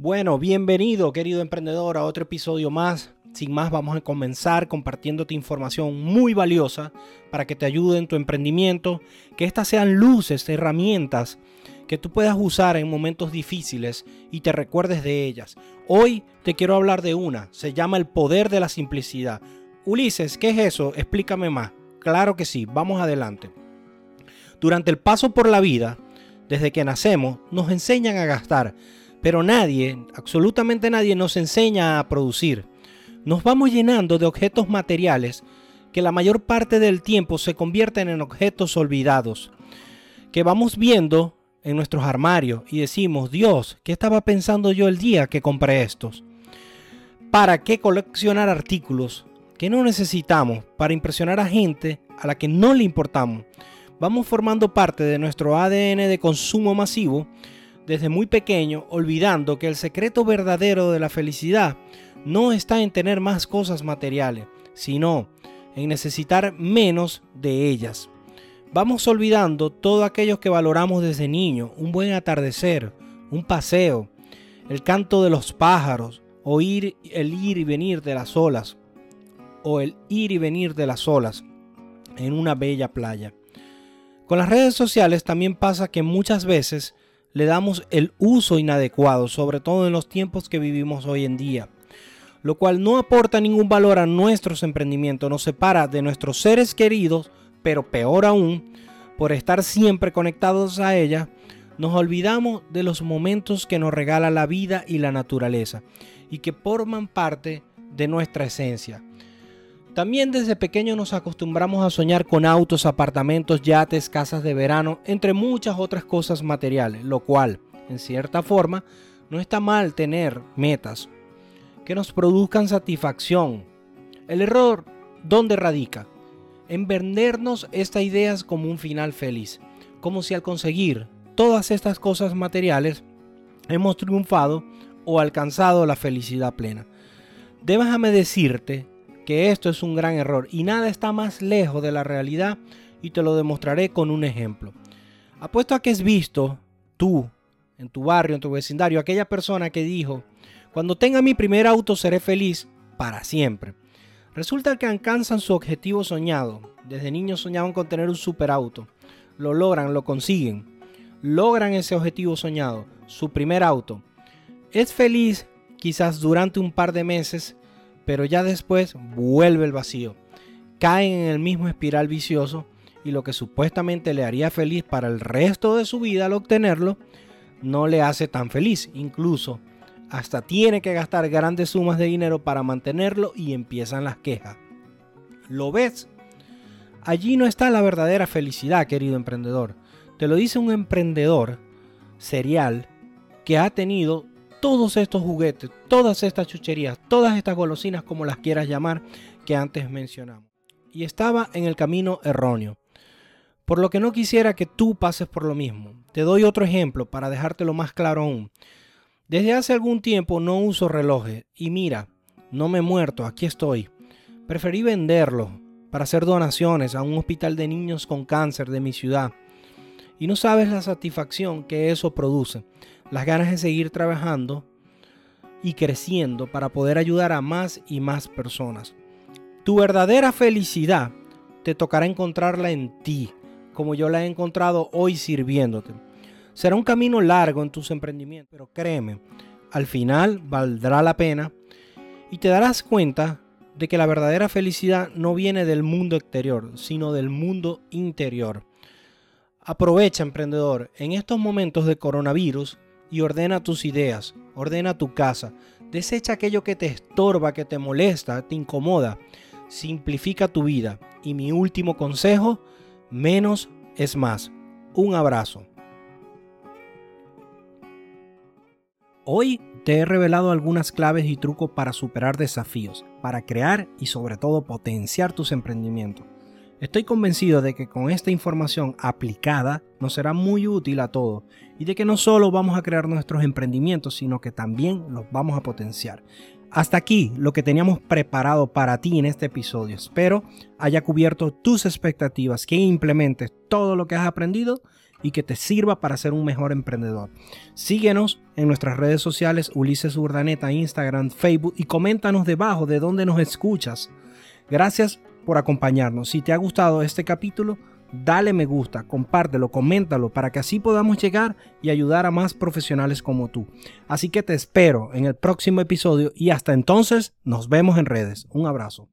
Bueno, bienvenido querido emprendedor a otro episodio más. Sin más, vamos a comenzar compartiéndote información muy valiosa para que te ayude en tu emprendimiento, que estas sean luces, herramientas que tú puedas usar en momentos difíciles y te recuerdes de ellas. Hoy te quiero hablar de una, se llama el poder de la simplicidad. Ulises, ¿qué es eso? Explícame más. Claro que sí, vamos adelante. Durante el paso por la vida, desde que nacemos, nos enseñan a gastar pero nadie, absolutamente nadie nos enseña a producir. Nos vamos llenando de objetos materiales que la mayor parte del tiempo se convierten en objetos olvidados, que vamos viendo en nuestros armarios y decimos, Dios, ¿qué estaba pensando yo el día que compré estos? ¿Para qué coleccionar artículos que no necesitamos para impresionar a gente a la que no le importamos? Vamos formando parte de nuestro ADN de consumo masivo desde muy pequeño, olvidando que el secreto verdadero de la felicidad no está en tener más cosas materiales, sino en necesitar menos de ellas. Vamos olvidando todo aquello que valoramos desde niño, un buen atardecer, un paseo, el canto de los pájaros, oír el ir y venir de las olas, o el ir y venir de las olas en una bella playa. Con las redes sociales también pasa que muchas veces le damos el uso inadecuado, sobre todo en los tiempos que vivimos hoy en día, lo cual no aporta ningún valor a nuestros emprendimientos, nos separa de nuestros seres queridos, pero peor aún, por estar siempre conectados a ella, nos olvidamos de los momentos que nos regala la vida y la naturaleza y que forman parte de nuestra esencia. También desde pequeño nos acostumbramos a soñar con autos, apartamentos, yates, casas de verano, entre muchas otras cosas materiales, lo cual, en cierta forma, no está mal tener metas que nos produzcan satisfacción. El error, ¿dónde radica? En vendernos estas ideas como un final feliz, como si al conseguir todas estas cosas materiales hemos triunfado o alcanzado la felicidad plena. Déjame decirte que esto es un gran error y nada está más lejos de la realidad y te lo demostraré con un ejemplo. Apuesto a que has visto tú, en tu barrio, en tu vecindario, aquella persona que dijo, cuando tenga mi primer auto seré feliz para siempre. Resulta que alcanzan su objetivo soñado. Desde niños soñaban con tener un superauto. Lo logran, lo consiguen. Logran ese objetivo soñado, su primer auto. Es feliz quizás durante un par de meses pero ya después vuelve el vacío. Caen en el mismo espiral vicioso y lo que supuestamente le haría feliz para el resto de su vida al obtenerlo, no le hace tan feliz. Incluso hasta tiene que gastar grandes sumas de dinero para mantenerlo y empiezan las quejas. ¿Lo ves? Allí no está la verdadera felicidad, querido emprendedor. Te lo dice un emprendedor serial que ha tenido todos estos juguetes, todas estas chucherías, todas estas golosinas, como las quieras llamar, que antes mencionamos. Y estaba en el camino erróneo. Por lo que no quisiera que tú pases por lo mismo. Te doy otro ejemplo para dejártelo más claro aún. Desde hace algún tiempo no uso relojes y mira, no me he muerto, aquí estoy. Preferí venderlos para hacer donaciones a un hospital de niños con cáncer de mi ciudad. Y no sabes la satisfacción que eso produce las ganas de seguir trabajando y creciendo para poder ayudar a más y más personas. Tu verdadera felicidad te tocará encontrarla en ti, como yo la he encontrado hoy sirviéndote. Será un camino largo en tus emprendimientos, pero créeme, al final valdrá la pena y te darás cuenta de que la verdadera felicidad no viene del mundo exterior, sino del mundo interior. Aprovecha, emprendedor, en estos momentos de coronavirus y ordena tus ideas, ordena tu casa, desecha aquello que te estorba, que te molesta, te incomoda, simplifica tu vida. Y mi último consejo, menos es más. Un abrazo. Hoy te he revelado algunas claves y trucos para superar desafíos, para crear y sobre todo potenciar tus emprendimientos. Estoy convencido de que con esta información aplicada nos será muy útil a todos y de que no solo vamos a crear nuestros emprendimientos, sino que también los vamos a potenciar. Hasta aquí lo que teníamos preparado para ti en este episodio. Espero haya cubierto tus expectativas, que implementes todo lo que has aprendido y que te sirva para ser un mejor emprendedor. Síguenos en nuestras redes sociales Ulises Urdaneta, Instagram, Facebook y coméntanos debajo de dónde nos escuchas. Gracias por acompañarnos. Si te ha gustado este capítulo, dale me gusta, compártelo, coméntalo para que así podamos llegar y ayudar a más profesionales como tú. Así que te espero en el próximo episodio y hasta entonces nos vemos en redes. Un abrazo.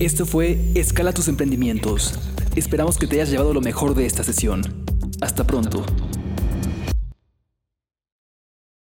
Esto fue Escala tus emprendimientos. Esperamos que te hayas llevado lo mejor de esta sesión. Hasta pronto.